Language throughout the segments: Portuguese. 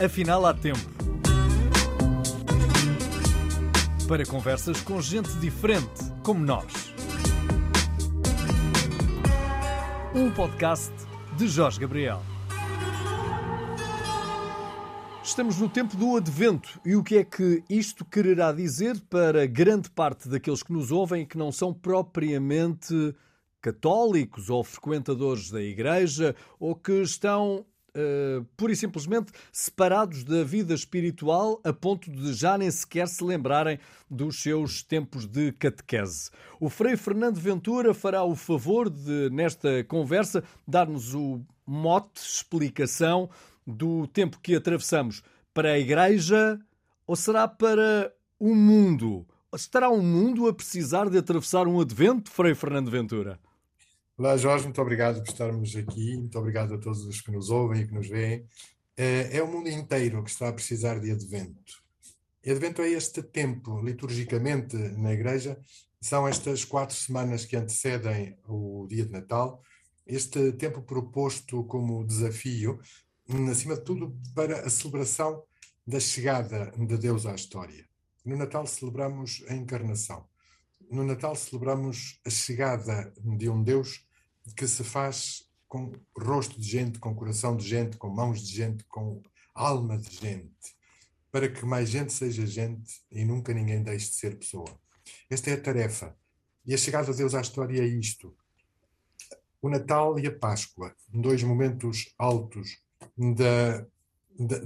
Afinal, há tempo. Para conversas com gente diferente, como nós. Um podcast de Jorge Gabriel. Estamos no tempo do advento e o que é que isto quererá dizer para grande parte daqueles que nos ouvem e que não são propriamente católicos ou frequentadores da igreja ou que estão uh, pura e simplesmente separados da vida espiritual a ponto de já nem sequer se lembrarem dos seus tempos de catequese. O Frei Fernando Ventura fará o favor de, nesta conversa, dar-nos o mote, explicação do tempo que atravessamos para a Igreja ou será para o mundo? Estará o mundo a precisar de atravessar um advento, Frei Fernando Ventura? Olá, Jorge, muito obrigado por estarmos aqui, muito obrigado a todos os que nos ouvem e que nos veem. É, é o mundo inteiro que está a precisar de advento. E advento é este tempo, liturgicamente na Igreja, são estas quatro semanas que antecedem o dia de Natal, este tempo proposto como desafio, acima de tudo, para a celebração da chegada de Deus à história. No Natal celebramos a encarnação. No Natal celebramos a chegada de um Deus que se faz com rosto de gente, com coração de gente, com mãos de gente, com alma de gente, para que mais gente seja gente e nunca ninguém deixe de ser pessoa. Esta é a tarefa. E a chegada de Deus à história é isto. O Natal e a Páscoa, dois momentos altos da, da,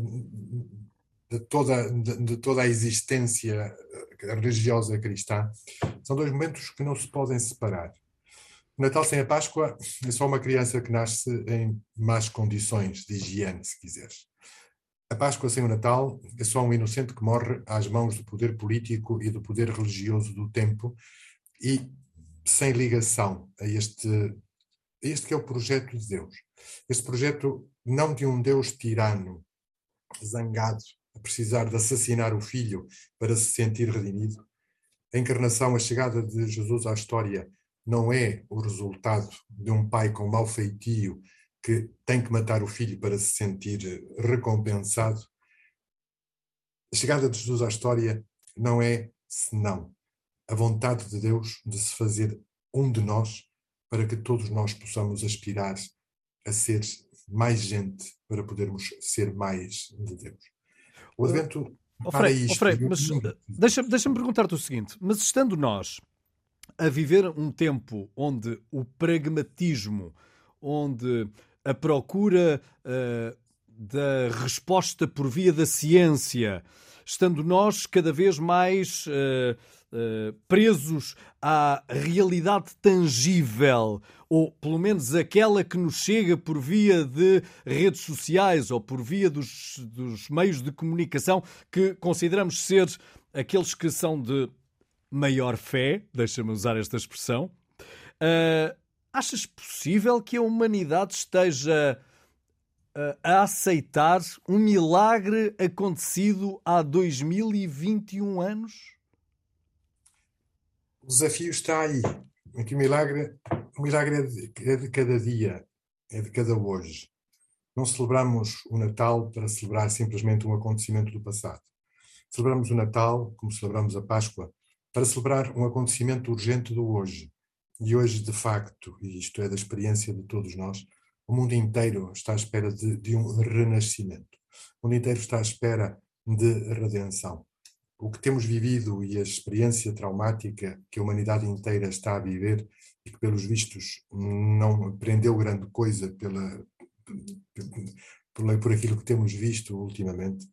de, toda, de, de toda a existência religiosa cristã, são dois momentos que não se podem separar. Natal sem a Páscoa é só uma criança que nasce em más condições de higiene, se quiseres. A Páscoa sem o Natal é só um inocente que morre às mãos do poder político e do poder religioso do tempo e sem ligação a este, a este que é o projeto de Deus. Este projeto não de um Deus tirano, zangado, a precisar de assassinar o filho para se sentir redimido. A encarnação, a chegada de Jesus à história não é o resultado de um pai com mau feitio que tem que matar o filho para se sentir recompensado. A chegada de Jesus à história não é senão a vontade de Deus de se fazer um de nós para que todos nós possamos aspirar a ser mais gente para podermos ser mais de Deus. O Advento. Oh, Frei, oh, Frei, mas deixa-me deixa perguntar-te o seguinte: mas estando nós a viver um tempo onde o pragmatismo, onde a procura uh, da resposta por via da ciência, estando nós cada vez mais uh, uh, presos à realidade tangível, ou pelo menos aquela que nos chega por via de redes sociais ou por via dos, dos meios de comunicação que consideramos ser aqueles que são de maior fé, deixa-me usar esta expressão. Uh, achas possível que a humanidade esteja uh, a aceitar um milagre acontecido há 2021 anos? O desafio está aí. Aqui o milagre, o milagre é de, é de cada dia, é de cada hoje. Não celebramos o Natal para celebrar simplesmente um acontecimento do passado. Celebramos o Natal, como celebramos a Páscoa, para celebrar um acontecimento urgente do hoje. E hoje, de facto, e isto é da experiência de todos nós, o mundo inteiro está à espera de, de um renascimento. O mundo inteiro está à espera de redenção. O que temos vivido e a experiência traumática que a humanidade inteira está a viver e que, pelos vistos, não aprendeu grande coisa pela, por, por aquilo que temos visto ultimamente,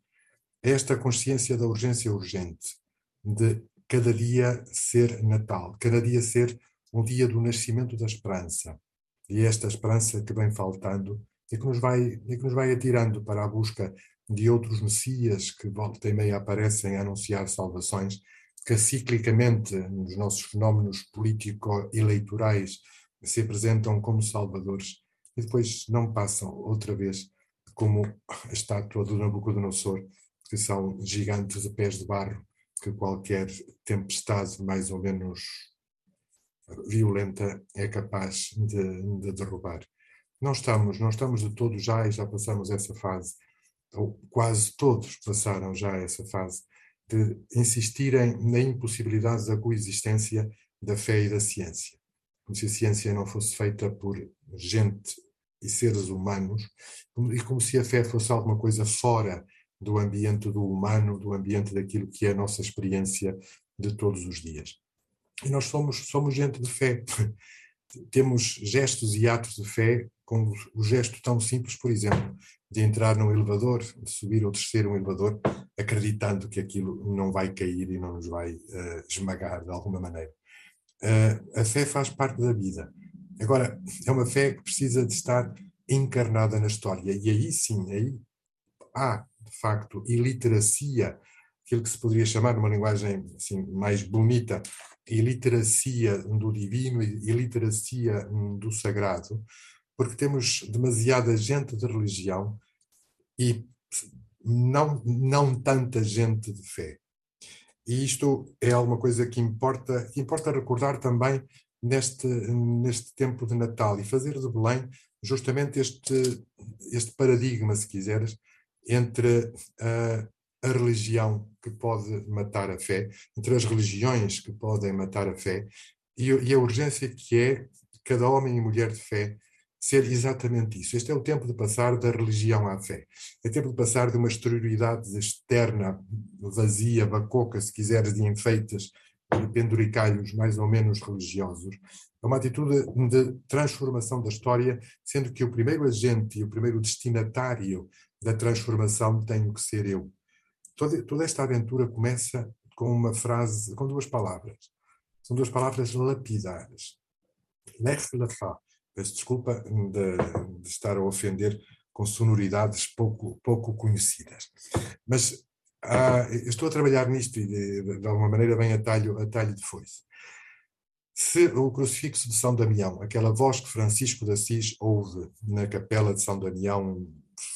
é esta consciência da urgência urgente, de cada dia ser Natal, cada dia ser um dia do nascimento da esperança. E é esta esperança que vem faltando e que nos vai, e que nos vai atirando para a busca de outros messias que volta e meia aparecem a anunciar salvações, que ciclicamente nos nossos fenómenos político-eleitorais se apresentam como salvadores e depois não passam outra vez como a estátua do Nabucodonosor, que são gigantes de pés de barro que qualquer tempestade mais ou menos violenta é capaz de, de derrubar. Não estamos, não estamos de todo já e já passamos essa fase. ou quase todos passaram já essa fase, de insistirem na impossibilidade da coexistência da fé e da ciência. Como se a ciência não fosse feita por gente e seres humanos, e como se a fé fosse alguma coisa fora do ambiente do humano, do ambiente daquilo que é a nossa experiência de todos os dias. E nós somos, somos gente de fé. Temos gestos e atos de fé, como o gesto tão simples, por exemplo, de entrar num elevador, de subir ou descer um elevador, acreditando que aquilo não vai cair e não nos vai uh, esmagar de alguma maneira. Uh, a fé faz parte da vida. Agora, é uma fé que precisa de estar encarnada na história. E aí sim, aí há, de facto, iliteracia, aquilo que se poderia chamar, numa linguagem assim, mais bonita, iliteracia do divino e iliteracia do sagrado, porque temos demasiada gente de religião e não, não tanta gente de fé. E isto é alguma coisa que importa, que importa recordar também neste, neste tempo de Natal e fazer de Belém justamente este, este paradigma, se quiseres, entre a, a religião que pode matar a fé, entre as religiões que podem matar a fé e, e a urgência que é cada homem e mulher de fé ser exatamente isso. Este é o tempo de passar da religião à fé. É tempo de passar de uma exterioridade externa, vazia, bacoca, se quiseres, de enfeites e penduricalhos mais ou menos religiosos, a uma atitude de transformação da história, sendo que o primeiro agente e o primeiro destinatário da transformação tenho que ser eu. Toda, toda esta aventura começa com uma frase, com duas palavras. São duas palavras lapidares. Lech lecha, Peço desculpa de, de estar a ofender com sonoridades pouco, pouco conhecidas. Mas ah, estou a trabalhar nisto e de, de, alguma maneira vem a talho, a talho de foice. Se o crucifixo de São Damião, aquela voz que Francisco de Assis ouve na capela de São Damião,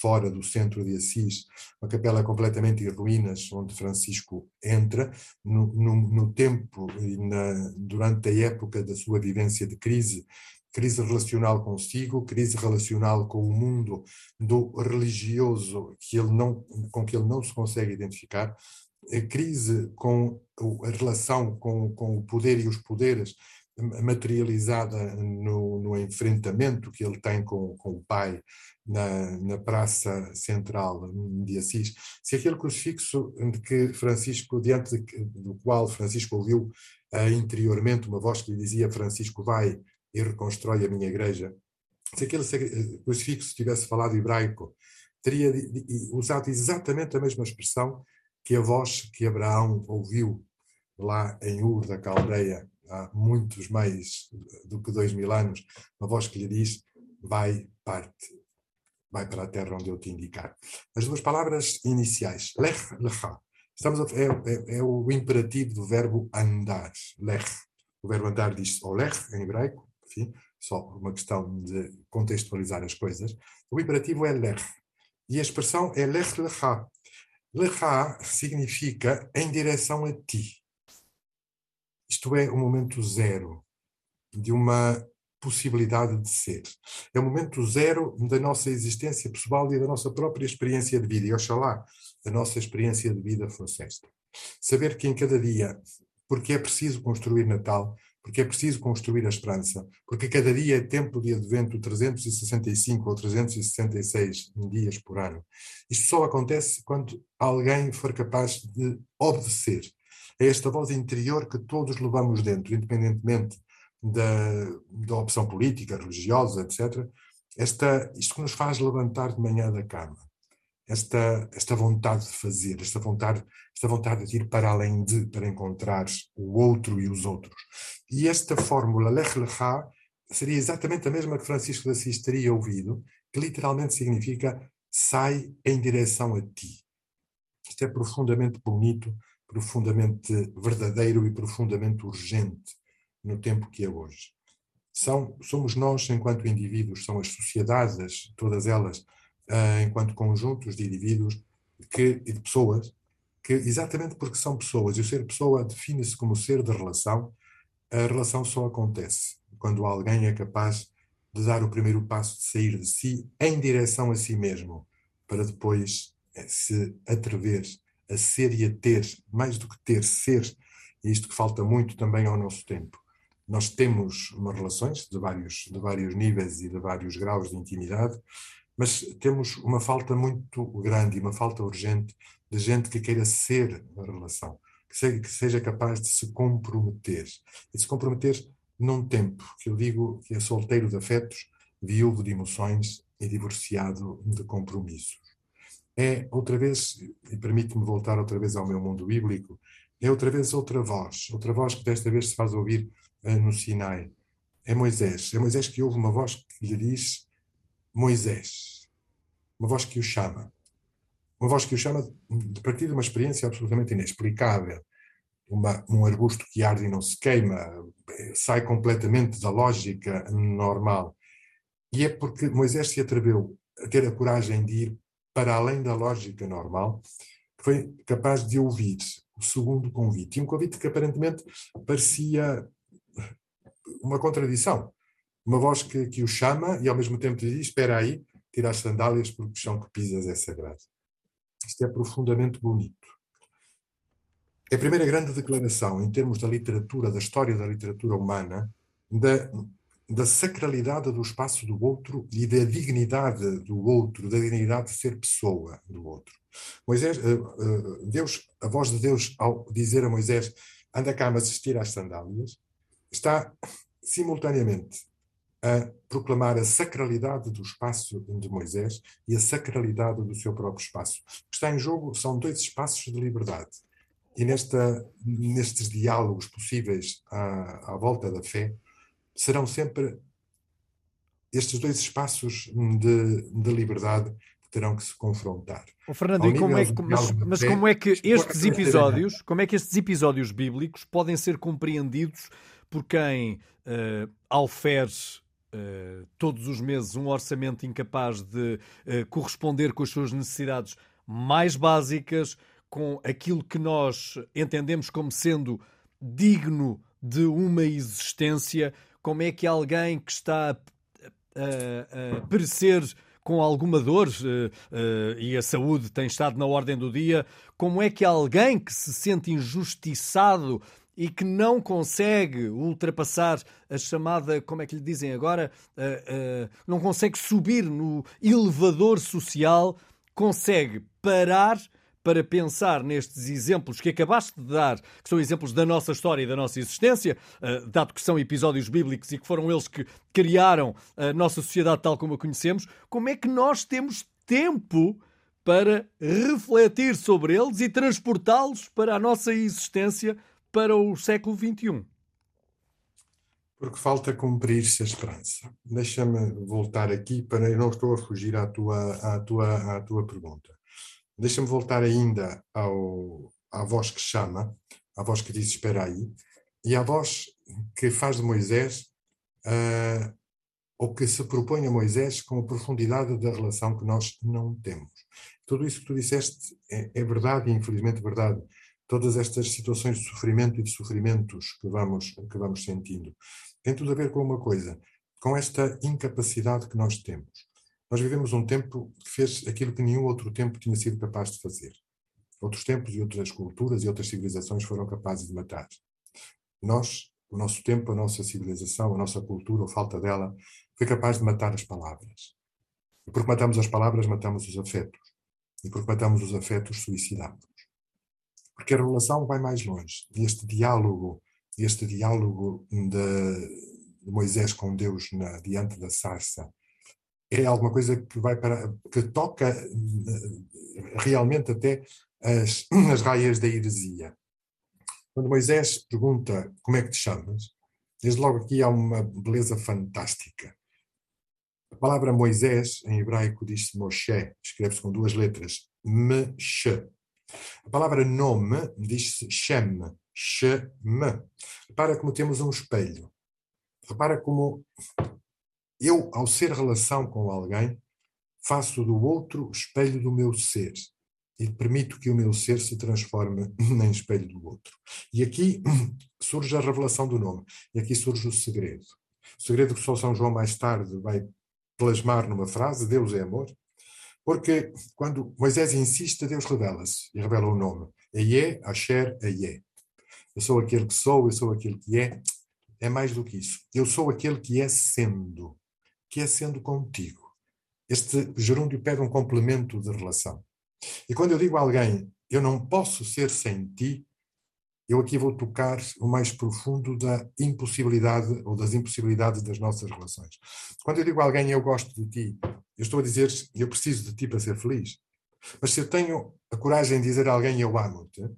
fora do centro de Assis, uma capela completamente em ruínas, onde Francisco entra, no, no, no tempo e na, durante a época da sua vivência de crise, crise relacional consigo, crise relacional com o mundo do religioso que ele não, com que ele não se consegue identificar, a crise com a relação com, com o poder e os poderes materializada no, no enfrentamento que ele tem com, com o pai na, na praça central de Assis, se aquele crucifixo de que Francisco, diante de, do qual Francisco ouviu uh, interiormente uma voz que lhe dizia Francisco vai e reconstrói a minha igreja. Se aquele crucifixo tivesse falado hebraico, teria usado exatamente a mesma expressão que a voz que Abraão ouviu lá em Ur da Caldeia há muitos mais do que dois mil anos, uma voz que lhe diz: vai, parte, vai para a terra onde eu te indicar. As duas palavras iniciais, lech, lecha, estamos a, é, é, é, o imperativo do verbo andar, lech. O verbo andar diz olech em hebraico, enfim, só uma questão de contextualizar as coisas. O imperativo é lech. E a expressão é lech lecha. Lecha significa em direção a ti. Isto é o momento zero de uma possibilidade de ser. É o momento zero da nossa existência pessoal e da nossa própria experiência de vida. E oxalá a nossa experiência de vida fosse esta. Saber que em cada dia, porque é preciso construir Natal, porque é preciso construir a esperança, porque cada dia é tempo de advento 365 ou 366 dias por ano. Isto só acontece quando alguém for capaz de obedecer a esta voz interior que todos levamos dentro, independentemente da, da opção política, religiosa, etc. Esta, isto que nos faz levantar de manhã da cama esta, esta vontade de fazer, esta vontade, esta vontade de ir para além de, para encontrar o outro e os outros. E esta fórmula, Lech Lecha, seria exatamente a mesma que Francisco de Assis teria ouvido, que literalmente significa sai em direção a ti. Isto é profundamente bonito, profundamente verdadeiro e profundamente urgente no tempo que é hoje. São, somos nós, enquanto indivíduos, são as sociedades, todas elas, uh, enquanto conjuntos de indivíduos que, e de pessoas, que exatamente porque são pessoas, e o ser pessoa define-se como ser de relação, a relação só acontece quando alguém é capaz de dar o primeiro passo de sair de si em direção a si mesmo, para depois se atrever a ser e a ter, mais do que ter, ser, é isto que falta muito também ao nosso tempo. Nós temos umas relações de vários, de vários níveis e de vários graus de intimidade, mas temos uma falta muito grande e uma falta urgente de gente que queira ser na relação, que seja, que seja capaz de se comprometer. E se comprometer num tempo que eu digo que é solteiro de afetos, viúvo de emoções e divorciado de compromissos. É outra vez, e permite-me voltar outra vez ao meu mundo bíblico, é outra vez outra voz, outra voz que desta vez se faz ouvir uh, no Sinai. É Moisés. É Moisés que ouve uma voz que lhe diz Moisés. Uma voz que o chama. Uma voz que o chama a partir de uma experiência absolutamente inexplicável. Uma, um arbusto que arde e não se queima, sai completamente da lógica normal. E é porque Moisés se atreveu a ter a coragem de ir para além da lógica normal, foi capaz de ouvir o segundo convite. E um convite que aparentemente parecia uma contradição. Uma voz que, que o chama e ao mesmo tempo lhe diz: Espera aí, tira as sandálias porque o chão que pisas é sagrado. Isto é profundamente bonito. É a primeira grande declaração em termos da literatura, da história da literatura humana, da, da sacralidade do espaço do outro e da dignidade do outro, da dignidade de ser pessoa do outro. Moisés, eh, eh, Deus, a voz de Deus ao dizer a Moisés, anda cá, mas tira as sandálias, está simultaneamente a proclamar a sacralidade do espaço de Moisés e a sacralidade do seu próprio espaço. O que está em jogo são dois espaços de liberdade. E nesta, nestes diálogos possíveis à, à volta da fé, serão sempre estes dois espaços de, de liberdade que terão que se confrontar. Oh, Fernando, como é que, mas, mas fé, como é que estes episódios, como é que estes episódios bíblicos podem ser compreendidos por quem uh, alfere uh, todos os meses um orçamento incapaz de uh, corresponder com as suas necessidades mais básicas, com aquilo que nós entendemos como sendo digno de uma existência, como é que alguém que está a, a, a perecer com alguma dor uh, uh, e a saúde tem estado na ordem do dia, como é que alguém que se sente injustiçado e que não consegue ultrapassar a chamada, como é que lhe dizem agora, uh, não consegue subir no elevador social, consegue parar para pensar nestes exemplos que acabaste de dar, que são exemplos da nossa história e da nossa existência, uh, dado que são episódios bíblicos e que foram eles que criaram a nossa sociedade tal como a conhecemos, como é que nós temos tempo para refletir sobre eles e transportá-los para a nossa existência para o século XXI? Porque falta cumprir-se a esperança. Deixa-me voltar aqui para eu não estou a fugir à tua, à tua, à tua pergunta. Deixa-me voltar ainda ao, à voz que chama, à voz que diz espera aí, e à voz que faz de Moisés, uh, ou que se propõe a Moisés com a profundidade da relação que nós não temos. Tudo isso que tu disseste é, é verdade e infelizmente verdade. Todas estas situações de sofrimento e de sofrimentos que vamos, que vamos sentindo tem tudo a ver com uma coisa, com esta incapacidade que nós temos nós vivemos um tempo que fez aquilo que nenhum outro tempo tinha sido capaz de fazer. Outros tempos e outras culturas e outras civilizações foram capazes de matar. Nós, o nosso tempo, a nossa civilização, a nossa cultura, ou falta dela, foi capaz de matar as palavras. E porque matamos as palavras, matamos os afetos. E porque matamos os afetos, suicidamos. Porque a relação vai mais longe. E este diálogo, este diálogo de, Moisés com Deus na, diante da sarça, é alguma coisa que vai para que toca eh, realmente até as, as raias da heresia. Quando Moisés pergunta como é que te chamas, desde logo aqui há uma beleza fantástica. A palavra Moisés, em hebraico, diz-se Moshe, escreve-se com duas letras, Meshe. A palavra nome diz-se Shem, Shem. Repara como temos um espelho. Repara como eu, ao ser relação com alguém, faço do outro espelho do meu ser e permito que o meu ser se transforme em espelho do outro. E aqui surge a revelação do nome, e aqui surge o segredo. O segredo que só São João mais tarde vai plasmar numa frase: Deus é amor. Porque quando Moisés insiste, Deus revela-se e revela o nome. Eie, Asher, Eie. Eu sou aquele que sou, eu sou aquele que é. É mais do que isso. Eu sou aquele que é sendo, que é sendo contigo. Este gerúndio pede um complemento de relação. E quando eu digo a alguém, eu não posso ser sem ti, eu aqui vou tocar o mais profundo da impossibilidade ou das impossibilidades das nossas relações. Quando eu digo a alguém eu gosto de ti, eu estou a dizer eu preciso de ti para ser feliz. Mas se eu tenho a coragem de dizer a alguém eu amo-te, eu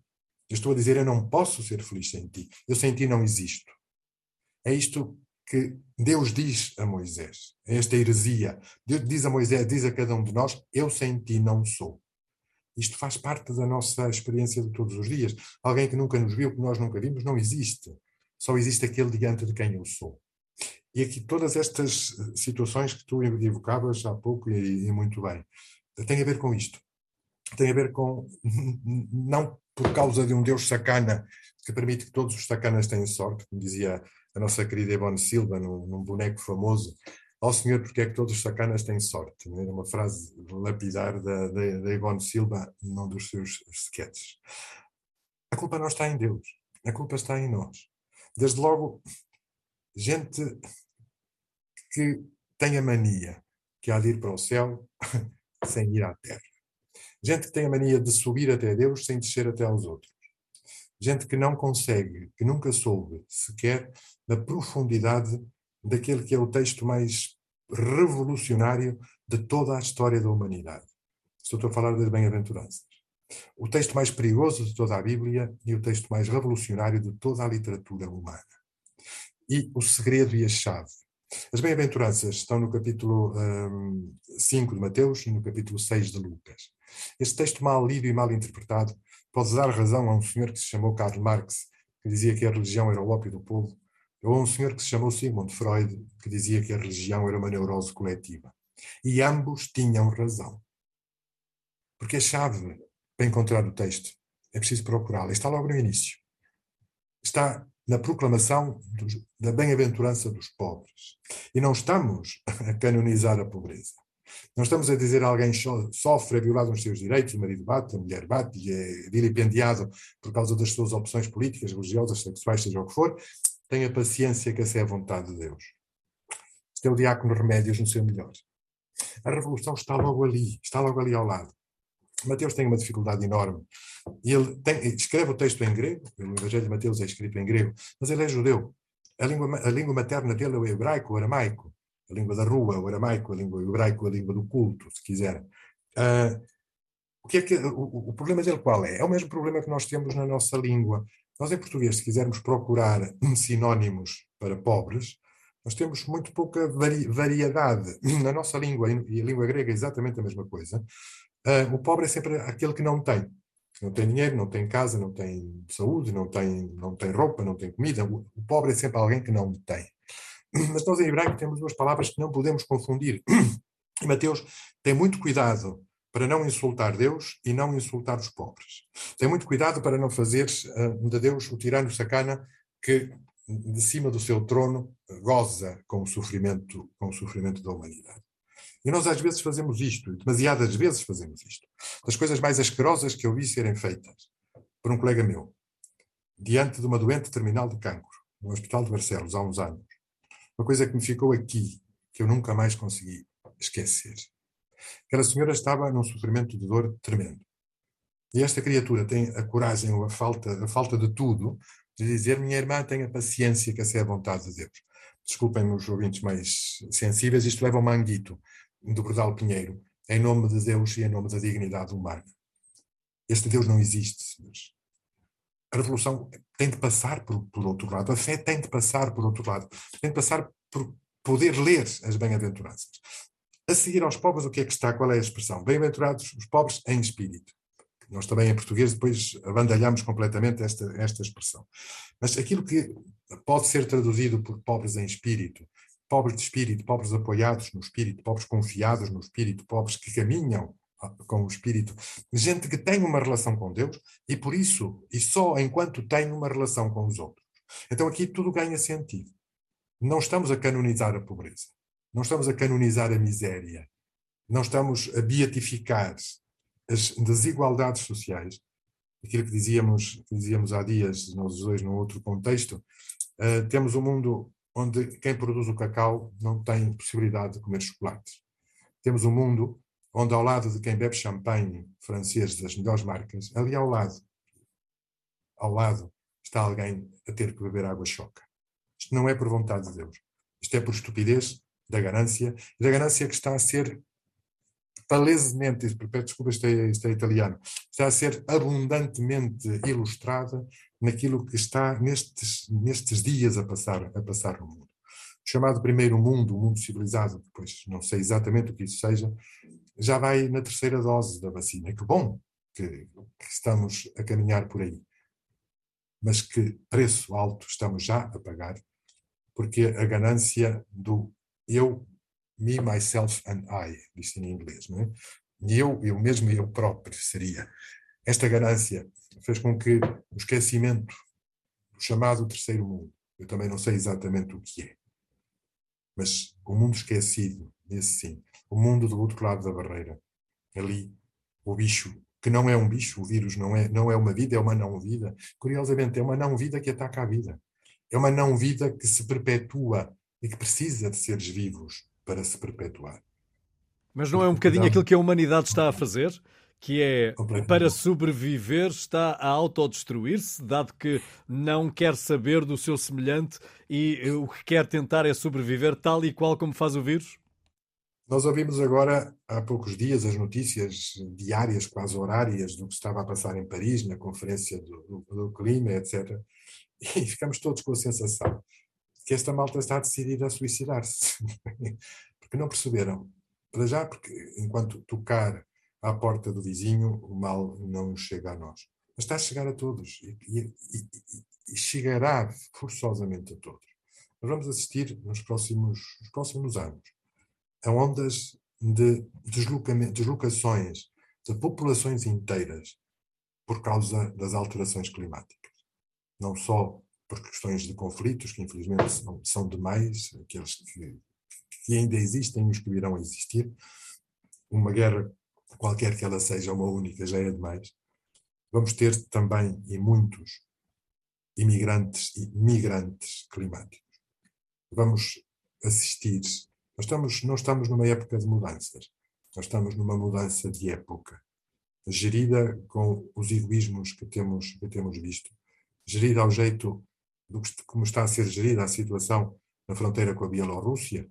estou a dizer eu não posso ser feliz sem ti. Eu sem ti não existo. É isto que Deus diz a Moisés, esta heresia. Deus diz a Moisés, diz a cada um de nós, eu sem ti não sou. Isto faz parte da nossa experiência de todos os dias. Alguém que nunca nos viu, que nós nunca vimos, não existe. Só existe aquele diante de quem eu sou. E aqui todas estas eh, situações que tu evocavas há pouco e, e muito bem, têm a ver com isto. Tem a ver com, não por causa de um Deus sacana que permite que todos os sacanas tenham sorte, como dizia a nossa querida Ivone Silva num, num boneco famoso, ao Senhor porque é que todos os sacanas têm sorte. Era uma frase lapidar da, da, da Ivone Silva num dos seus sketches. A culpa não está em Deus, a culpa está em nós. Desde logo, gente que tem a mania que há de ir para o céu sem ir à terra. Gente que tem a mania de subir até Deus sem descer até aos outros. Gente que não consegue, que nunca soube sequer da profundidade daquele que é o texto mais revolucionário de toda a história da humanidade. Estou a falar das bem-aventuranças. O texto mais perigoso de toda a Bíblia e o texto mais revolucionário de toda a literatura humana. E o segredo e a chave. As bem-aventuranças estão no capítulo um, 5 de Mateus e no capítulo 6 de Lucas. Este texto mal lido e mal interpretado pode dar razão a um senhor que se chamou Karl Marx, que dizia que a religião era o ópio do povo, ou a um senhor que se chamou Sigmund Freud, que dizia que a religião era uma neurose coletiva. E ambos tinham razão. Porque a chave para encontrar o texto é preciso procurá-la. Está logo no início. Está na proclamação dos, da bem-aventurança dos pobres. E não estamos a canonizar a pobreza. Não estamos a dizer alguém sofre, é violado nos seus direitos, o marido bate, a mulher bate e é vilipendiado por causa das suas opções políticas, religiosas, sexuais, seja o que for. Tenha paciência que essa é a vontade de Deus. Este é o diácono Remédios no seu melhor. A revolução está logo ali, está logo ali ao lado. Mateus tem uma dificuldade enorme. Ele tem, escreve o texto em grego, o Evangelho de Mateus é escrito em grego, mas ele é judeu. A língua, a língua materna dele é o hebraico, o aramaico. A língua da rua, o aramaico, a língua hebraico, a língua do culto, se quiser. Uh, o, que é que, o, o problema dele qual é? É o mesmo problema que nós temos na nossa língua. Nós, em português, se quisermos procurar sinónimos para pobres, nós temos muito pouca vari variedade. Na nossa língua, e a língua grega é exatamente a mesma coisa, uh, o pobre é sempre aquele que não tem. Não tem dinheiro, não tem casa, não tem saúde, não tem, não tem roupa, não tem comida. O, o pobre é sempre alguém que não tem. Mas nós em hebraico temos duas palavras que não podemos confundir. E Mateus tem muito cuidado para não insultar Deus e não insultar os pobres. Tem muito cuidado para não fazer uh, de Deus o tirano sacana que de cima do seu trono goza com o sofrimento, com o sofrimento da humanidade. E nós às vezes fazemos isto, demasiadas vezes fazemos isto. Das coisas mais asquerosas que eu vi serem feitas por um colega meu, diante de uma doente terminal de cancro, no Hospital de Barcelos, há uns anos. Uma coisa que me ficou aqui, que eu nunca mais consegui esquecer. Aquela senhora estava num sofrimento de dor tremendo. E esta criatura tem a coragem ou a falta, a falta de tudo de dizer: Minha irmã, tenha paciência, que essa é a vontade de Deus. Desculpem-me os ouvintes mais sensíveis, isto leva ao manguito do Bordal Pinheiro, em nome de Deus e em nome da dignidade humana. Este Deus não existe, senhores. A revolução tem de passar por, por outro lado, a fé tem de passar por outro lado, tem de passar por poder ler as bem-aventuranças. A seguir aos pobres, o que é que está? Qual é a expressão? Bem-aventurados os pobres em espírito. Nós também, em português, depois abandalhamos completamente esta, esta expressão. Mas aquilo que pode ser traduzido por pobres em espírito, pobres de espírito, pobres apoiados no espírito, pobres confiados no espírito, pobres que caminham com o espírito, gente que tem uma relação com Deus e por isso, e só enquanto tem uma relação com os outros. Então aqui tudo ganha sentido. Não estamos a canonizar a pobreza. Não estamos a canonizar a miséria. não estamos a beatificar as desigualdades sociais, aquilo que dizíamos, que dizíamos há dias, nós dois, num outro contexto, uh, temos um mundo onde quem produz o cacau não tem possibilidade de comer chocolate. Temos um mundo onde, ao lado de quem bebe champanhe francês das melhores marcas, ali ao lado, ao lado, está alguém a ter que beber água choca. Isto não é por vontade de Deus. Isto é por estupidez da ganância, da ganância que está a ser palesemente, desculpa, isto é, isto é italiano, está a ser abundantemente ilustrada naquilo que está nestes, nestes dias a passar, a passar no mundo. O chamado primeiro mundo, o mundo civilizado, depois não sei exatamente o que isso seja, já vai na terceira dose da vacina. Que bom que, que estamos a caminhar por aí. Mas que preço alto estamos já a pagar, porque a ganância do eu me, myself and I, diz em inglês, não é? Eu, eu mesmo e eu próprio seria. Esta ganância fez com que o esquecimento do chamado terceiro mundo, eu também não sei exatamente o que é, mas o mundo esquecido, esse sim, o mundo do outro lado da barreira, ali, o bicho, que não é um bicho, o vírus não é, não é uma vida, é uma não-vida. Curiosamente, é uma não-vida que ataca a vida. É uma não-vida que se perpetua e que precisa de seres vivos para se perpetuar. Mas não é um bocadinho aquilo que a humanidade está a fazer? Que é, para sobreviver, está a autodestruir-se, dado que não quer saber do seu semelhante e o que quer tentar é sobreviver tal e qual como faz o vírus? Nós ouvimos agora, há poucos dias, as notícias diárias, quase horárias, do que estava a passar em Paris, na Conferência do, do, do Clima, etc. E ficamos todos com a sensação que esta malta está decidida a suicidar-se. porque não perceberam. Para já, porque enquanto tocar à porta do vizinho, o mal não chega a nós. Mas está a chegar a todos e, e, e, e chegará forçosamente a todos. Nós vamos assistir nos próximos, nos próximos anos a ondas de deslocações de populações inteiras por causa das alterações climáticas. Não só por questões de conflitos, que infelizmente são, são demais, aqueles que, que ainda existem e os que virão a existir. Uma guerra, qualquer que ela seja, uma única, já é demais. Vamos ter também, e muitos, imigrantes e migrantes climáticos. Vamos assistir. Nós estamos, não estamos numa época de mudanças, nós estamos numa mudança de época, gerida com os egoísmos que temos, que temos visto, gerida ao jeito do que, como está a ser gerida a situação na fronteira com a Bielorrússia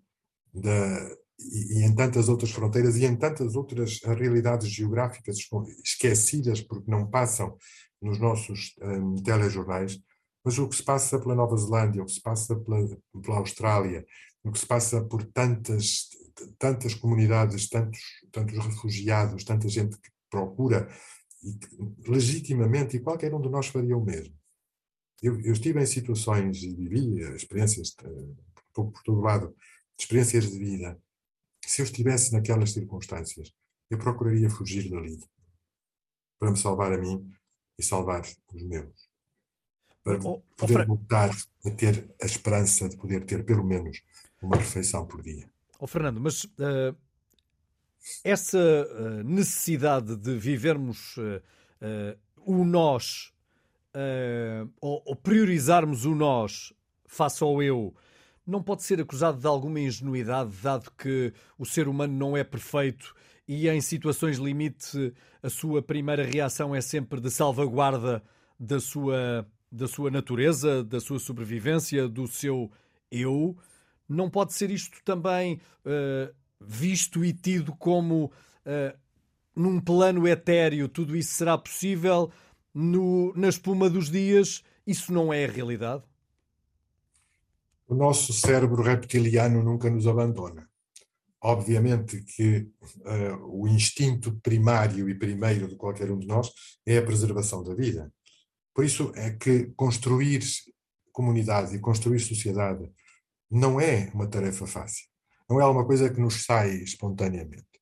e, e, em tantas outras fronteiras e em tantas outras realidades geográficas esquecidas porque não passam nos nossos um, telejornais, mas o que se passa pela Nova Zelândia, o que se passa pela, pela Austrália, o que se passa por tantas, tantas comunidades, tantos, tantos refugiados, tanta gente que procura e, legitimamente, e qualquer um de nós faria o mesmo eu, eu, estive em situações e vivi experiências um pouco por todo lado, experiências de vida. Se eu estivesse naquelas circunstâncias, eu procuraria fugir dali para me salvar a mim e salvar os meus. Para oh, poder oh, voltar a ter a esperança de poder ter pelo menos uma refeição por dia. Oh, Fernando, mas uh, essa uh, necessidade de vivermos uh, o nós ou, ou, priorizarmos o nós face ao eu, não pode ser acusado de alguma ingenuidade, dado que o ser humano não é perfeito e em situações limite a sua primeira reação é sempre de salvaguarda da sua, da sua natureza, da sua sobrevivência, do seu eu. Não pode ser isto também uh, visto e tido como uh, num plano etéreo tudo isso será possível, no, na espuma dos dias, isso não é a realidade? O nosso cérebro reptiliano nunca nos abandona. Obviamente que uh, o instinto primário e primeiro de qualquer um de nós é a preservação da vida. Por isso é que construir comunidade e construir sociedade não é uma tarefa fácil. Não é alguma coisa que nos sai espontaneamente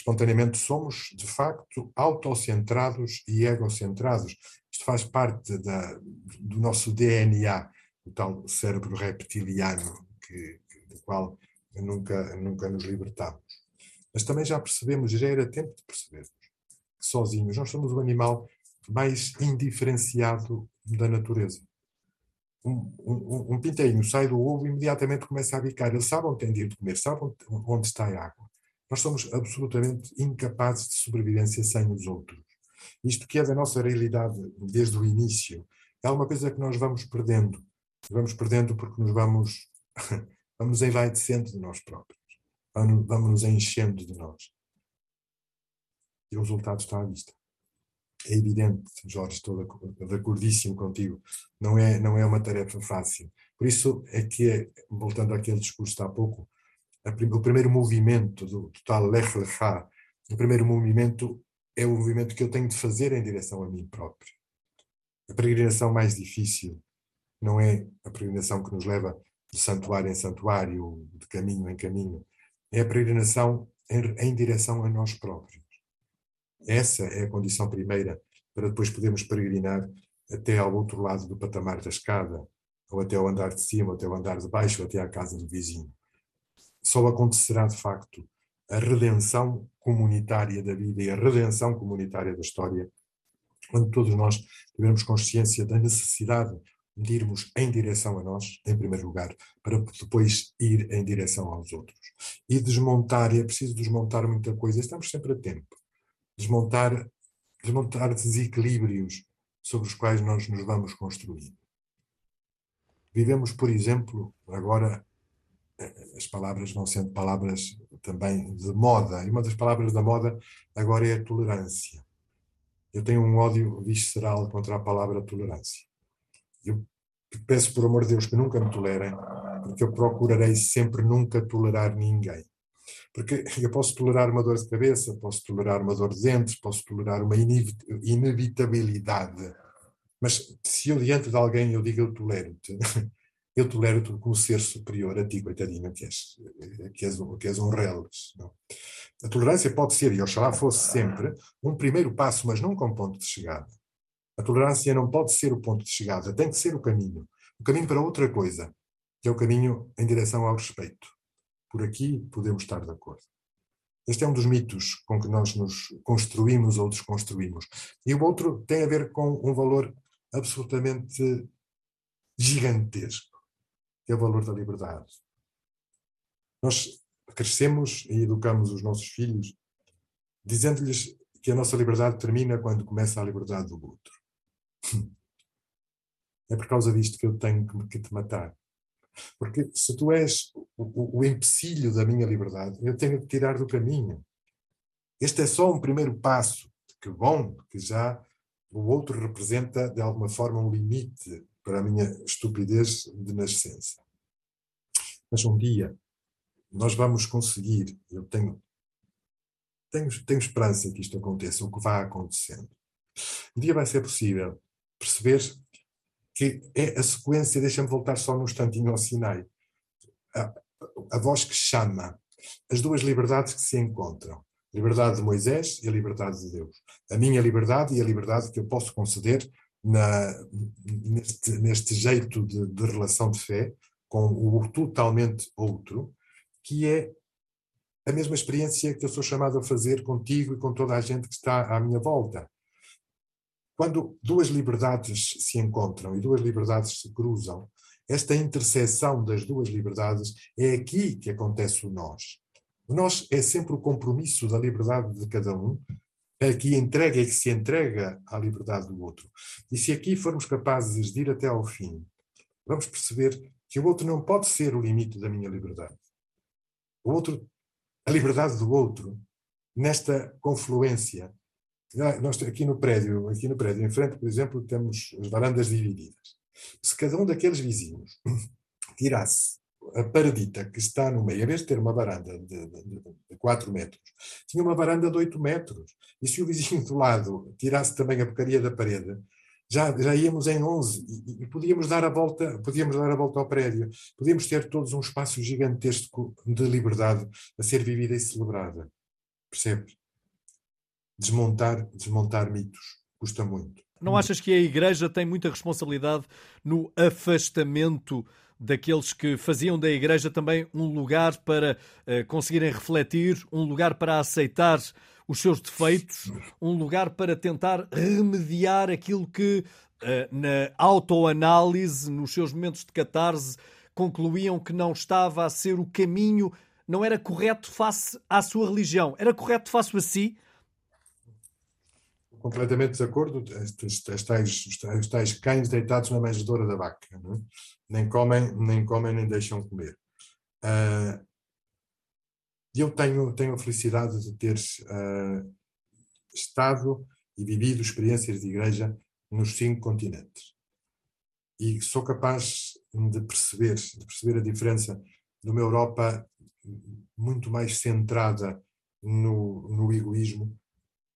espontaneamente somos, de facto, autocentrados e egocentrados. Isto faz parte da, do nosso DNA, o tal cérebro reptiliano, que, do qual nunca, nunca nos libertamos. Mas também já percebemos, já era tempo de percebermos, que sozinhos nós somos o animal mais indiferenciado da natureza. Um, um, um pintainho sai do ovo e imediatamente começa a bicar. Ele sabe onde tem de ir comer, sabe onde está a água. Nós somos absolutamente incapazes de sobrevivência sem os outros. Isto que é da nossa realidade desde o início, é uma coisa que nós vamos perdendo. Vamos perdendo porque nos vamos, vamos envaidecendo de nós próprios. Vamos, vamos nos enchendo de nós. E o resultado está à vista. É evidente, Jorge, estou de acordíssimo contigo. Não é, não é uma tarefa fácil. Por isso é que, voltando àquele discurso de há pouco, o primeiro movimento do, tal Lech Lecha, o primeiro movimento é o movimento que eu tenho de fazer em direção a mim próprio. A peregrinação mais difícil não é a peregrinação que nos leva de santuário em santuário, de caminho em caminho, é a peregrinação em, em direção a nós próprios. Essa é a condição primeira para depois podermos peregrinar até ao outro lado do patamar da escada, ou até ao andar de cima, ou até ao andar de baixo, ou até à casa do vizinho. Só acontecerá de facto a redenção comunitária da vida e a redenção comunitária da história quando todos nós tivermos consciência da necessidade de irmos em direção a nós, em primeiro lugar, para depois ir em direção aos outros. E desmontar, e é preciso desmontar muita coisa, estamos sempre a tempo. Desmontar, desmontar desequilíbrios sobre os quais nós nos vamos construir. Vivemos, por exemplo, agora eh, as palavras vão sendo palavras também de moda, e uma das palavras da moda agora é a tolerância. Eu tenho um ódio visceral contra a palavra tolerância. Eu peço, por amor de Deus, que nunca me tolerem, porque eu procurarei sempre nunca tolerar ninguém. Porque eu posso tolerar uma dor de cabeça, posso tolerar uma dor de dentes, posso tolerar uma inevitabilidade. Mas se eu diante de alguém eu digo eu tolero-te, eu tolero-te como ser superior a ti, coitadinho, que és, que és, que és um reles. Não? A tolerância pode ser, e oxalá fosse sempre, um primeiro passo, mas nunca um ponto de chegada. A tolerância não pode ser o ponto de chegada, tem que ser o caminho. O caminho para outra coisa, que é o caminho em direção ao respeito. Por aqui podemos estar de acordo. Este é um dos mitos com que nós nos construímos ou desconstruímos. E o outro tem a ver com um valor absolutamente gigantesco, que é o valor da liberdade. Nós crescemos e educamos os nossos filhos dizendo-lhes que a nossa liberdade termina quando começa a liberdade do outro. É por causa disto que eu tenho que te matar. Porque se tu és o, o empecilho da minha liberdade, eu tenho que tirar do caminho. Este é só um primeiro passo. Que bom que já o outro representa de alguma forma um limite para a minha estupidez de nascença. Mas um dia nós vamos conseguir, eu tenho, tenho, tenho esperança que isto aconteça, o que vai acontecendo. Um dia vai ser possível perceber que é a sequência, deixa-me voltar só num instantinho ao Sinai, a, a voz que chama, as duas liberdades que se encontram, liberdade de Moisés e a liberdade de Deus. A minha liberdade e a liberdade que eu posso conceder na, neste, neste jeito de, de relação de fé com o totalmente outro, que é a mesma experiência que eu sou chamado a fazer contigo e com toda a gente que está à minha volta. Quando duas liberdades se encontram e duas liberdades se cruzam, esta interseção das duas liberdades é aqui que acontece o nós. O nós é sempre o compromisso da liberdade de cada um, é que entrega e que se entrega à liberdade do outro. E se aqui formos capazes de ir até ao fim, vamos perceber que o outro não pode ser o limite da minha liberdade o outro, a liberdade do outro, nesta confluência. Nós aqui no prédio, aqui no prédio em frente, por exemplo, temos as varandas divididas. Se cada um daqueles vizinhos tirasse a paradita que está no meio, em vez de ter uma varanda de, de, de 4 metros, tinha uma varanda de 8 metros. E se o vizinho do lado tirasse também a porcaria da parede, já, já íamos em 11 e, e, podíamos dar a volta, podíamos dar a volta ao prédio, podíamos ter todos um espaço gigantesco de liberdade a ser vivida e celebrada. Percebes? Desmontar, desmontar mitos custa muito. Não achas que a Igreja tem muita responsabilidade no afastamento daqueles que faziam da igreja também um lugar para uh, conseguirem refletir, um lugar para aceitar os seus defeitos, um lugar para tentar remediar aquilo que uh, na autoanálise, nos seus momentos de catarse, concluíam que não estava a ser o caminho, não era correto face à sua religião, era correto face a si, completamente de acordo, os tais, os tais cães deitados na manjedoura da vaca, é? nem comem, nem comem, nem deixam comer. Uh, eu tenho, tenho a felicidade de ter uh, estado e vivido experiências de igreja nos cinco continentes. E sou capaz de perceber, de perceber a diferença de uma Europa muito mais centrada no, no egoísmo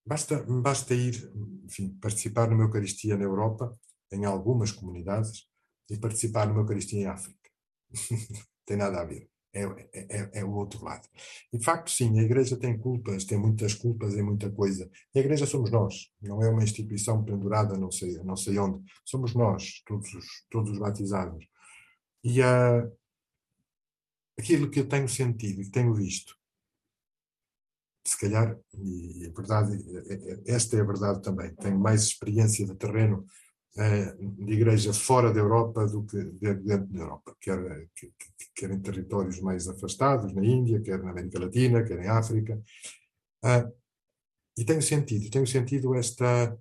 Basta, basta ir, enfim, participar numa Eucaristia na Europa, em algumas comunidades, e participar numa Eucaristia em África. tem nada a ver. É, é, é, é, o outro lado. E de facto, sim, a Igreja tem culpas, tem muitas culpas em muita coisa. E a Igreja somos nós, não é uma instituição pendurada não sei, não sei onde. Somos nós, todos os, todos os batizados. E uh, aquilo que eu tenho sentido e que tenho visto se calhar, e a verdade, esta é a verdade também, tenho mais experiência de terreno eh, de igreja fora da Europa do que dentro da Europa, quer, quer em territórios mais afastados, na Índia, quer na América Latina, quer em África. Ah, e tenho sentido, tenho sentido esta,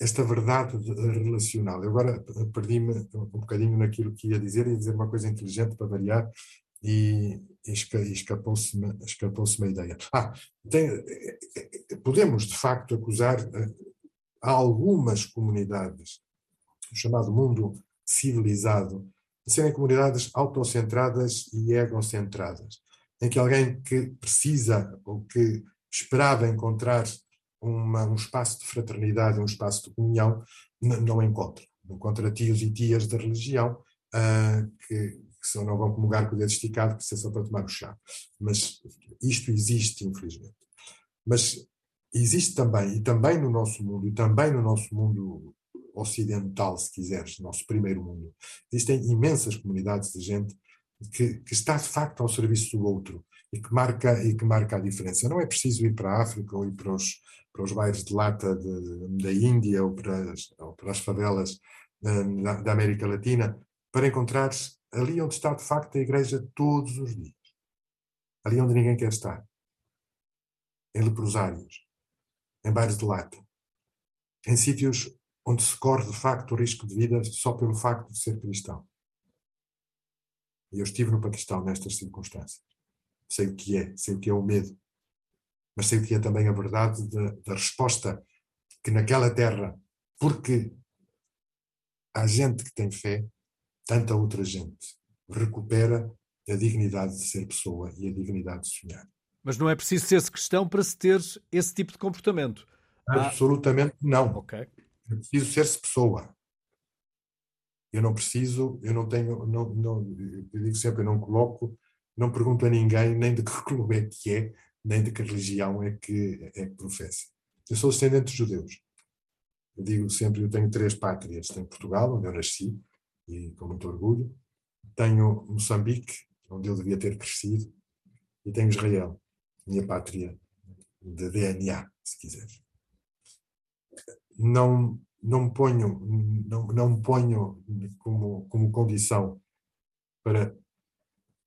esta verdade relacional. Eu agora perdi-me um bocadinho naquilo que ia dizer, ia dizer uma coisa inteligente para variar, e, escapou-se-me escapou uma ideia. Ah, tem, podemos de facto acusar eh, algumas comunidades, o chamado mundo civilizado, de serem comunidades autocentradas e egocentradas, em que alguém que precisa ou que esperava encontrar uma, um espaço de fraternidade, um espaço de comunhão, não encontra. Encontra tios e tias da religião uh, que, que só não vão comungar com o dedo esticado, que isso é só para tomar o chá. Mas isto existe, infelizmente. Mas existe também, e também no nosso mundo, e também no nosso mundo ocidental, se quiseres, nosso primeiro mundo, existem imensas comunidades de gente que, que, está de facto ao serviço do outro e que marca e que marca a diferença. Não é preciso ir para a África ou ir para os, para os bairros de lata de, da Índia ou para as, ou para as favelas eh, da, da América Latina para encontrar ali onde está de facto a igreja todos os dias. Ali onde ninguém quer estar. Em leprosários, em bares de lata, em sítios onde se corre de facto o risco de vida só pelo facto de ser cristão. E eu estive no Paquistão nestas circunstâncias. Sei o que é, sei o que é o medo, mas sei o que é também a verdade da resposta que naquela terra, porque há gente que tem fé, tanta outra gente recupera a dignidade de ser pessoa e a dignidade de sonhar. Mas não é preciso ser-se cristão para se ter esse tipo de comportamento? Absolutamente ah. não. Okay. É preciso ser-se pessoa. Eu não preciso, eu não tenho, não, não, eu digo sempre, eu não coloco, não pergunto a ninguém nem de que clube é que é, nem de que religião é que, é que professa. Eu sou descendente de judeus. Eu digo sempre, eu tenho três pátrias. Tenho Portugal, onde eu nasci, e com muito orgulho. Tenho Moçambique, onde eu devia ter crescido, e tenho Israel, minha pátria de DNA, se quiser. Não, não ponho, não, não ponho como, como condição para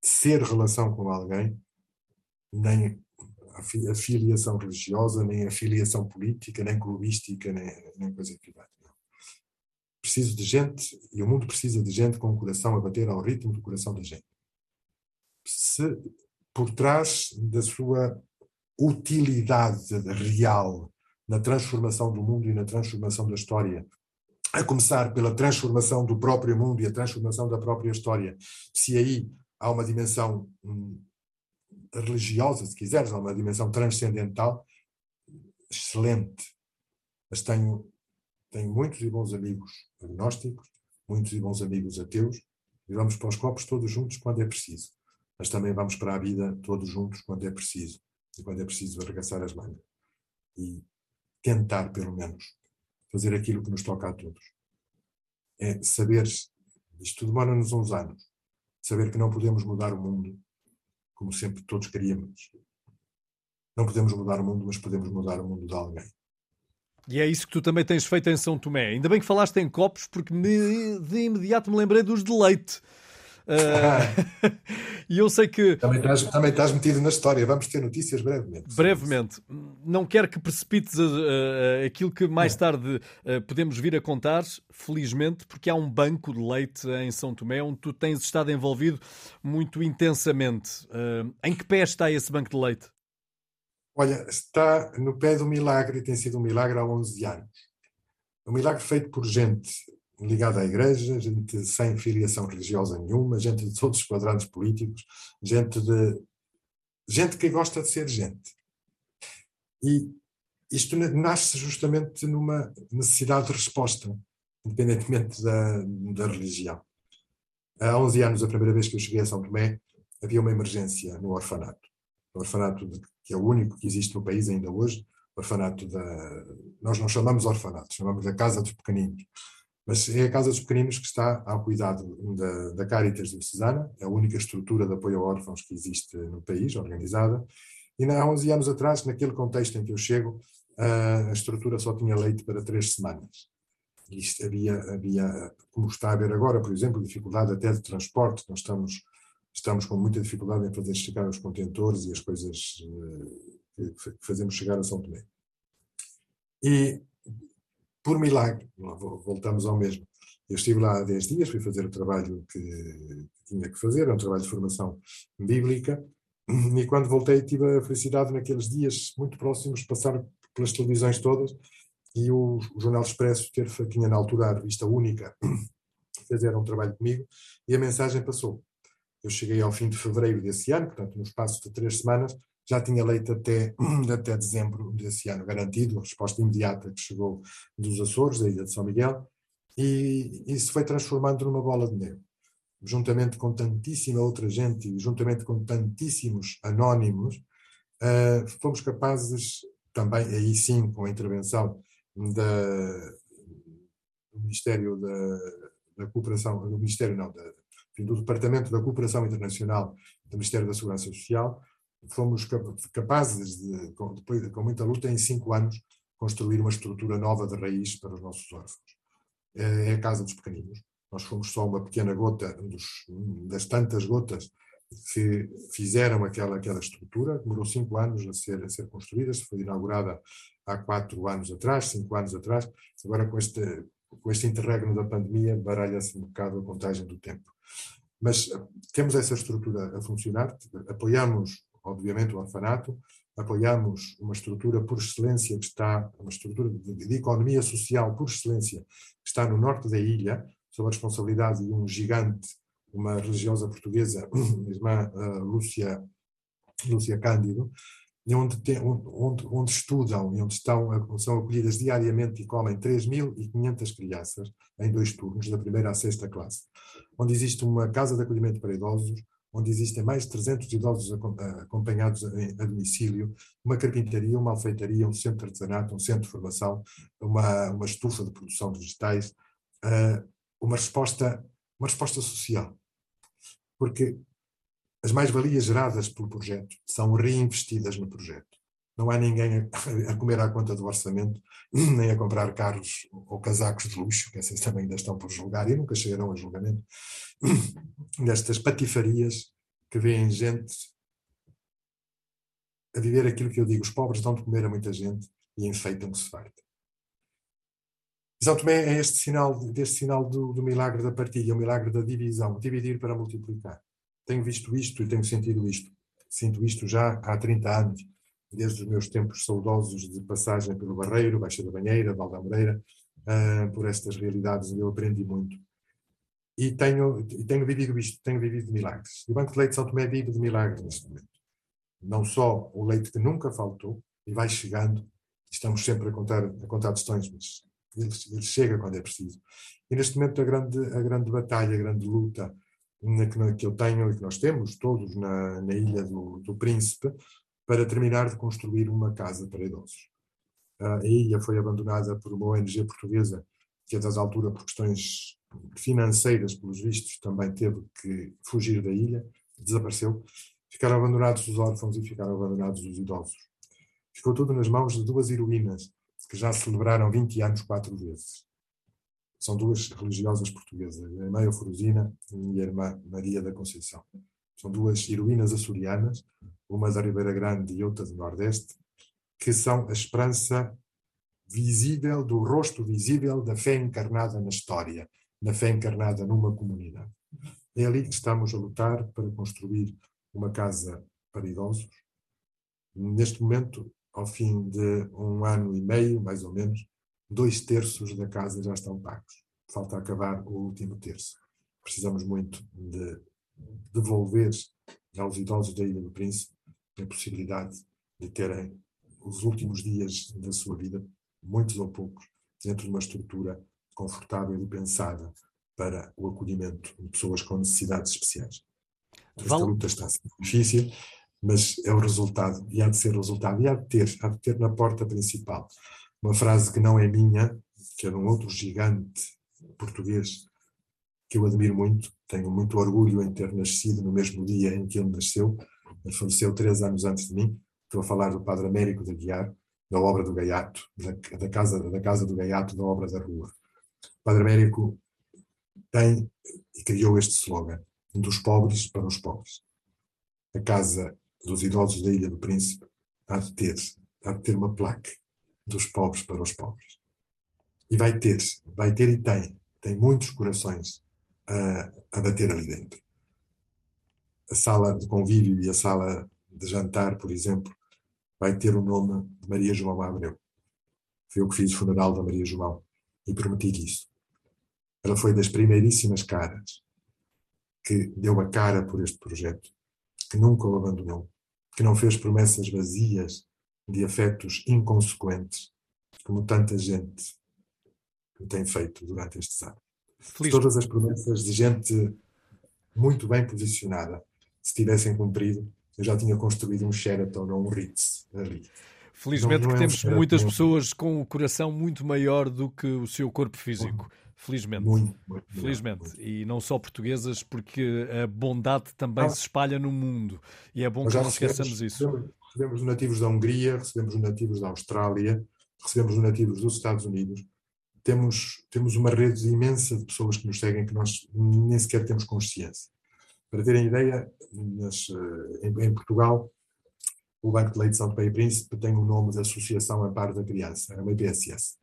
ser relação com alguém, nem a filiação religiosa, nem a filiação política, nem clubística, nem, nem coisa privada. Preciso de gente, e o mundo precisa de gente com o coração a bater ao ritmo do coração da gente. Se por trás da sua utilidade real na transformação do mundo e na transformação da história, a começar pela transformação do próprio mundo e a transformação da própria história, se aí há uma dimensão hum, religiosa, se quiseres, há uma dimensão transcendental, excelente. Mas tenho tenho muitos e bons amigos agnósticos, muitos e bons amigos ateus, e vamos para os copos todos juntos quando é preciso. Mas também vamos para a vida todos juntos quando é preciso. E quando é preciso arregaçar as mangas. E tentar, pelo menos, fazer aquilo que nos toca a todos. É saber Isto demora-nos uns anos. Saber que não podemos mudar o mundo como sempre todos queríamos. Não podemos mudar o mundo, mas podemos mudar o mundo de alguém. E é isso que tu também tens feito em São Tomé. Ainda bem que falaste em copos, porque me, de imediato me lembrei dos de leite. Uh, e eu sei que. Também estás, também estás metido na história. Vamos ter notícias brevemente. Brevemente. Não quero que precipites uh, uh, aquilo que mais tarde podemos vir a contar, felizmente, porque há um banco de leite em São Tomé onde tu tens estado envolvido muito intensamente. em que pé está esse banco de leite? Olha, está no pé do milagre e tem sido um milagre há 11 anos. Um milagre feito por gente ligada à igreja, gente sem filiação religiosa nenhuma, gente de todos os quadrantes políticos, gente de gente que gosta de ser gente. E isto nasce justamente numa necessidade de resposta, independentemente da, da religião. Há 11 anos, a primeira vez que eu cheguei a São Tomé, havia uma emergência no orfanato. O orfanato de, que é o único que existe no país ainda hoje, orfanato da... Nós não chamamos orfanato, chamamos da Casa dos Pequeninos. Mas é a Casa dos Pequeninos que está ao cuidado da, da Caritas Diocesana, é a única estrutura de apoio a órfãos que existe no país, organizada. E há 11 anos atrás, naquele contexto em que eu chego, a estrutura só tinha leite para três semanas. Isto havia, havia, como está a ver agora, por exemplo, dificuldade até de transporte. Nós estamos, estamos com muita dificuldade em fazer chegar os contentores e as coisas eh, que fazemos chegar a São Tomé. E por milagre, voltamos ao mesmo. Eu estive lá há 10 dias, fui fazer o trabalho que tinha que fazer, é um trabalho de formação bíblica, e quando voltei tive a felicidade naqueles dias muito próximos de passar pelas televisões todas e o, o Jornal Expresso ter, tinha na altura a revista única, fizeram um trabalho comigo e a mensagem passou. Eu cheguei ao fim de fevereiro desse ano, portanto no espaço de três semanas, já tinha leite até, até dezembro desse ano garantido, resposta imediata que chegou dos Açores, da ilha de São Miguel, e isso foi transformando numa bola de neve. Juntamente com tantíssima outra gente juntamente com tantíssimos anónimos, uh, fomos capazes, também aí sim com a intervenção da, do Ministério da, da Cooperação, do Ministério não, da, do Departamento da Cooperação Internacional do Ministério da Segurança Social, fomos capazes, de, depois de, com muita luta, em cinco anos, construir uma estrutura nova de raiz para os nossos órfãos. É, é a Casa dos Pequeninos. Nós fomos só uma pequena gota dos, das tantas gotas que fizeram aquela, aquela estrutura. Demorou cinco anos a ser, a ser construída. Foi inaugurada há quatro anos atrás, cinco anos atrás. Agora, com este, com este interregno da pandemia, baralha-se um bocado a contagem do tempo. Mas temos essa estrutura a funcionar, apoiamos obviamente, o orfanato, apoiamos uma estrutura por excelência que está, uma estrutura de, de, economia social por excelência que está no norte da ilha, sob a responsabilidade de um gigante, uma religiosa portuguesa, a irmã uh, Lúcia, Lúcia Cândido, e onde, onde, onde, estudam e onde estão, são acolhidas diariamente e comem 3.500 crianças em dois turnos, da primeira à sexta classe, onde existe uma casa de acolhimento para idosos, onde existem mais de 300 idosos acompanhados a domicílio, uma carpintaria, uma alfeitaria, um centro de artesanato, um centro de formação, uma, uma estufa de produção de vegetais, uh, uma resposta, uma resposta social. Porque as mais-valias geradas pelo projeto são reinvestidas no projeto. Não há ninguém a, comer à conta do orçamento, nem a comprar carros ou casacos de luxo, que esses também ainda estão por julgar e nunca chegarão a julgamento, destas patifarias que vêem gente a viver aquilo que eu digo: os pobres dão de comer a muita gente e enfeitam-se farta. São Tomé é este sinal, deste sinal do, do milagre da partilha, o milagre da divisão, dividir para multiplicar. Tenho visto isto e tenho sentido isto. Sinto isto já há 30 anos desde os meus tempos saudosos de passagem pelo Barreiro, Baixa da Banheira, Val da Moreira, uh, por estas realidades onde eu aprendi muito. E tenho, tenho vivido isto, tenho vivido milagres. E o Banco de Leite São Tomé vive de milagres neste momento. Não só o leite que nunca faltou e vai chegando, estamos sempre a contar, a contar tostões, mas ele, ele chega quando é preciso. E neste momento a grande, a grande batalha, a grande luta que, eu tenho e que nós temos todos na, na Ilha do, do Príncipe, para terminar de construir uma casa para idosos. A ilha foi abandonada por uma ONG portuguesa que, a das alturas, por questões financeiras, pelos vistos, também teve que fugir da ilha, desapareceu. Ficaram abandonados os órfãos e ficaram abandonados os idosos. Ficou tudo nas mãos de duas heroínas que já celebraram 20 anos quatro vezes. São duas religiosas portuguesas, a irmã Eufrosina e a irmã Maria da Conceição. São duas heroínas açorianas, uma da Ribeira Grande e outra do Nordeste, que são a esperança visível, do rosto visível da fé encarnada na história, na fé encarnada numa comunidade. É ali que estamos a lutar para construir uma casa para idosos. Neste momento, ao fim de um ano e meio, mais ou menos, dois terços da casa já estão pagos. Falta acabar o último terço. Precisamos muito de devolver aos idosos da Ilha do Príncipe a possibilidade de terem os últimos dias da sua vida, muitos ou poucos, dentro de uma estrutura confortável e pensada para o acolhimento de pessoas com necessidades especiais. Esta luta está a ser difícil, mas é o resultado, e há de ser o resultado, e há de ter, há de ter na porta principal uma frase que não é minha, que é de um outro gigante português que eu admiro muito, tenho muito orgulho em ter nascido no mesmo dia em que ele nasceu, ele faleceu três anos antes de mim, estou a falar do Padre Américo de Guiar, da obra do Gaiato, da, da, casa, da casa do Gaiato, da obra da rua. O Padre Américo tem e criou este slogan, dos pobres para os pobres. A casa dos idosos da Ilha do Príncipe há de ter, há de ter uma placa dos pobres para os pobres. E vai ter, vai ter e tem, tem muitos corações a, a bater ali dentro. A sala de convívio e a sala de jantar, por exemplo, vai ter o nome de Maria João Abreu. Foi eu que fiz o funeral da Maria João e prometi isso. Ela foi das primeiríssimas caras que deu a cara por este projeto, que nunca o abandonou, que não fez promessas vazias de afetos inconsequentes, como tanta gente tem feito durante estes anos. Feliz. Todas as promessas de gente muito bem posicionada, se tivessem cumprido, eu já tinha construído um Sheraton ou um Ritz ali. Felizmente não, não que é temos um muitas pessoas com o coração muito maior do que o seu corpo físico. Felizmente. Muito, muito Felizmente. Muito. E não só portuguesas, porque a bondade também ah. se espalha no mundo. E é bom que não esqueçamos isso. Recebemos, nativos da Hungria, recebemos nativos da Austrália, recebemos nativos dos Estados Unidos. Temos, temos uma rede imensa de pessoas que nos seguem que nós nem sequer temos consciência. Para terem ideia, nas, eh, em, em, Portugal, o Banco de Leite São Tomé e Príncipe tem o nome da Associação Amparo da Criança, é uma IPSS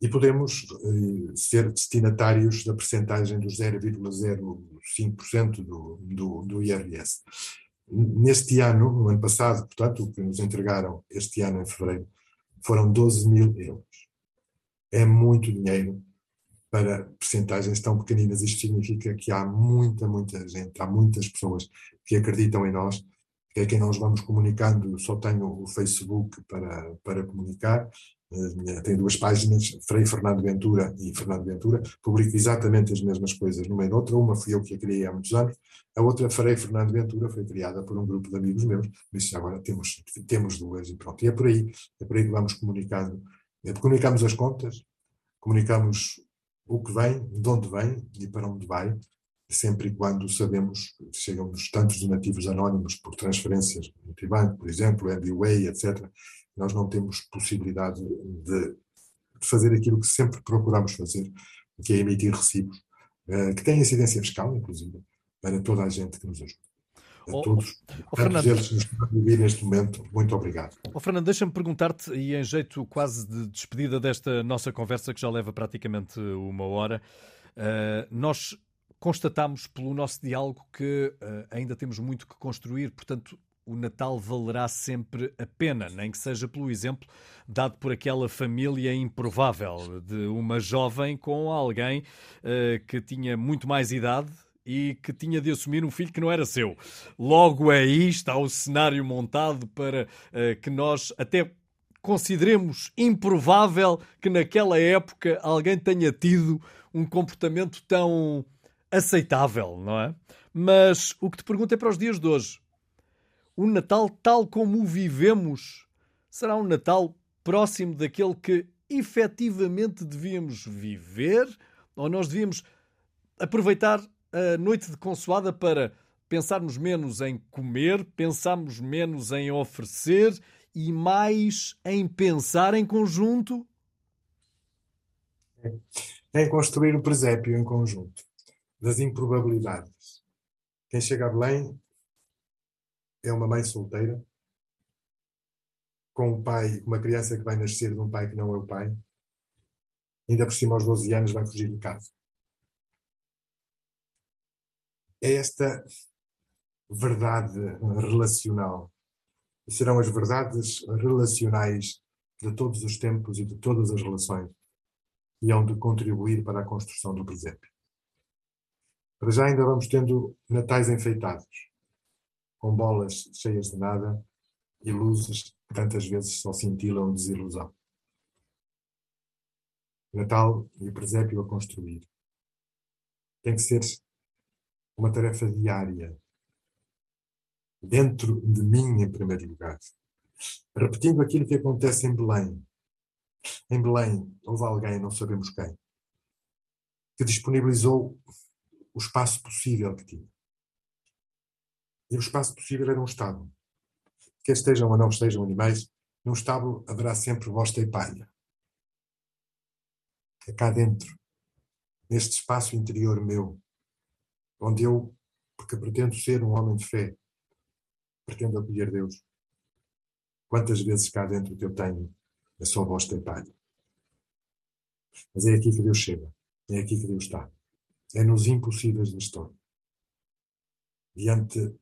e podemos eh, ser destinatários da percentagem dos 0,05% do, do, do IRS. Neste ano, no ano passado, portanto, o que nos entregaram este ano, em fevereiro, foram 12 mil euros. É muito dinheiro para percentagens tão pequeninas. Isto significa que há muita, muita gente, há muitas pessoas que acreditam em nós, que é quem nós vamos comunicando. Só tenho o Facebook para, para comunicar tem duas páginas, Frei Fernando Ventura e Fernando Ventura, publico exatamente as mesmas coisas numa e noutra, uma fui eu que a criei há muitos anos, a outra Frei Fernando Ventura foi criada por um grupo de amigos meus, isso agora temos, temos duas e pronto, e é por aí, é por aí que vamos comunicando, é, comunicamos as contas, comunicamos o que vem, de onde vem e para onde vai, sempre e quando sabemos, chegam-nos tantos donativos anónimos por transferências multibanco, por exemplo, MBWay, etc., nós não temos possibilidade de fazer aquilo que sempre procuramos fazer, que é emitir recibos, eh, que têm incidência fiscal, inclusive, para toda a gente que nos ajuda. A oh, todos, oh, Fernando, eles nos estão a viver neste momento, muito obrigado. Oh, Fernando, deixa-me perguntar-te, e em jeito quase de despedida desta nossa conversa, que já leva praticamente uma hora, uh, nós constatamos pelo nosso diálogo que uh, ainda temos muito que construir, portanto, o Natal valerá sempre a pena, nem que seja pelo exemplo dado por aquela família improvável de uma jovem com alguém uh, que tinha muito mais idade e que tinha de assumir um filho que não era seu. Logo aí está o cenário montado para uh, que nós até consideremos improvável que naquela época alguém tenha tido um comportamento tão aceitável, não é? Mas o que te pergunto é para os dias de hoje o Natal tal como o vivemos será um Natal próximo daquele que efetivamente devíamos viver? Ou nós devíamos aproveitar a noite de consoada para pensarmos menos em comer, pensarmos menos em oferecer e mais em pensar em conjunto? É em construir o presépio em conjunto, das improbabilidades. Quem chega a Belém é uma mãe solteira, com um pai, uma criança que vai nascer de um pai que não é o pai, ainda por cima aos 12 anos vai fugir de casa. É esta verdade relacional. E serão as verdades relacionais de todos os tempos e de todas as relações e hão de contribuir para a construção do presépio. Para já ainda vamos tendo natais enfeitados, com bolas cheias de nada e luzes que tantas vezes só cintilam desilusão. Natal e presépio a construir. Tem que ser uma tarefa diária, dentro de mim em primeiro lugar. Repetindo aquilo que acontece em Belém. Em Belém houve alguém, não sabemos quem, que disponibilizou o espaço possível que tinha. E o espaço possível era um estábulo. Quer estejam ou não estejam animais, num estábulo haverá sempre bosta e palha. É cá dentro, neste espaço interior meu, onde eu, porque pretendo ser um homem de fé, pretendo acolher Deus. Quantas vezes cá dentro que eu tenho é só bosta e palha. Mas é aqui que Deus chega. É aqui que Deus está. É nos impossíveis da história. Diante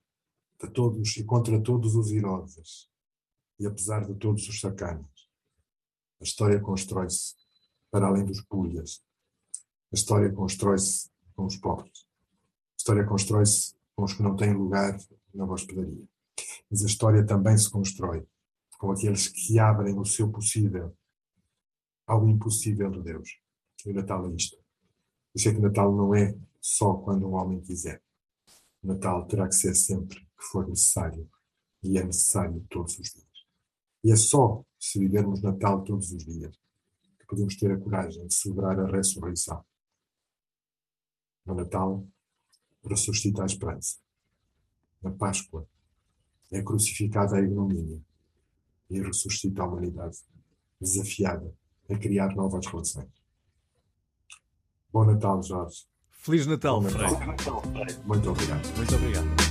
todos e contra todos os Herodes, e apesar de todos os sacanas, a história constrói-se para além dos pulhas. A história constrói-se com os pobres. A história constrói-se com os que não têm lugar na hospedaria. Mas a história também se constrói com aqueles que abrem o seu possível ao impossível de Deus. E o Natal é isto. Eu sei que Natal não é só quando um homem quiser. O Natal terá que ser sempre que for necessário. E é necessário todos os dias. E é só se vivermos Natal todos os dias que podemos ter a coragem de celebrar a ressurreição. No Natal, ressuscita a esperança. Na Páscoa, é crucificada a ignomínia e ressuscita a humanidade, desafiada a criar novas relações. Bom Natal, Jorge. Feliz Natal, Bom Natal. Freire. Muito obrigado. Muito obrigado.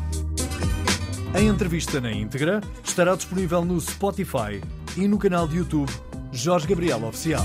A entrevista na íntegra estará disponível no Spotify e no canal de YouTube Jorge Gabriel Oficial.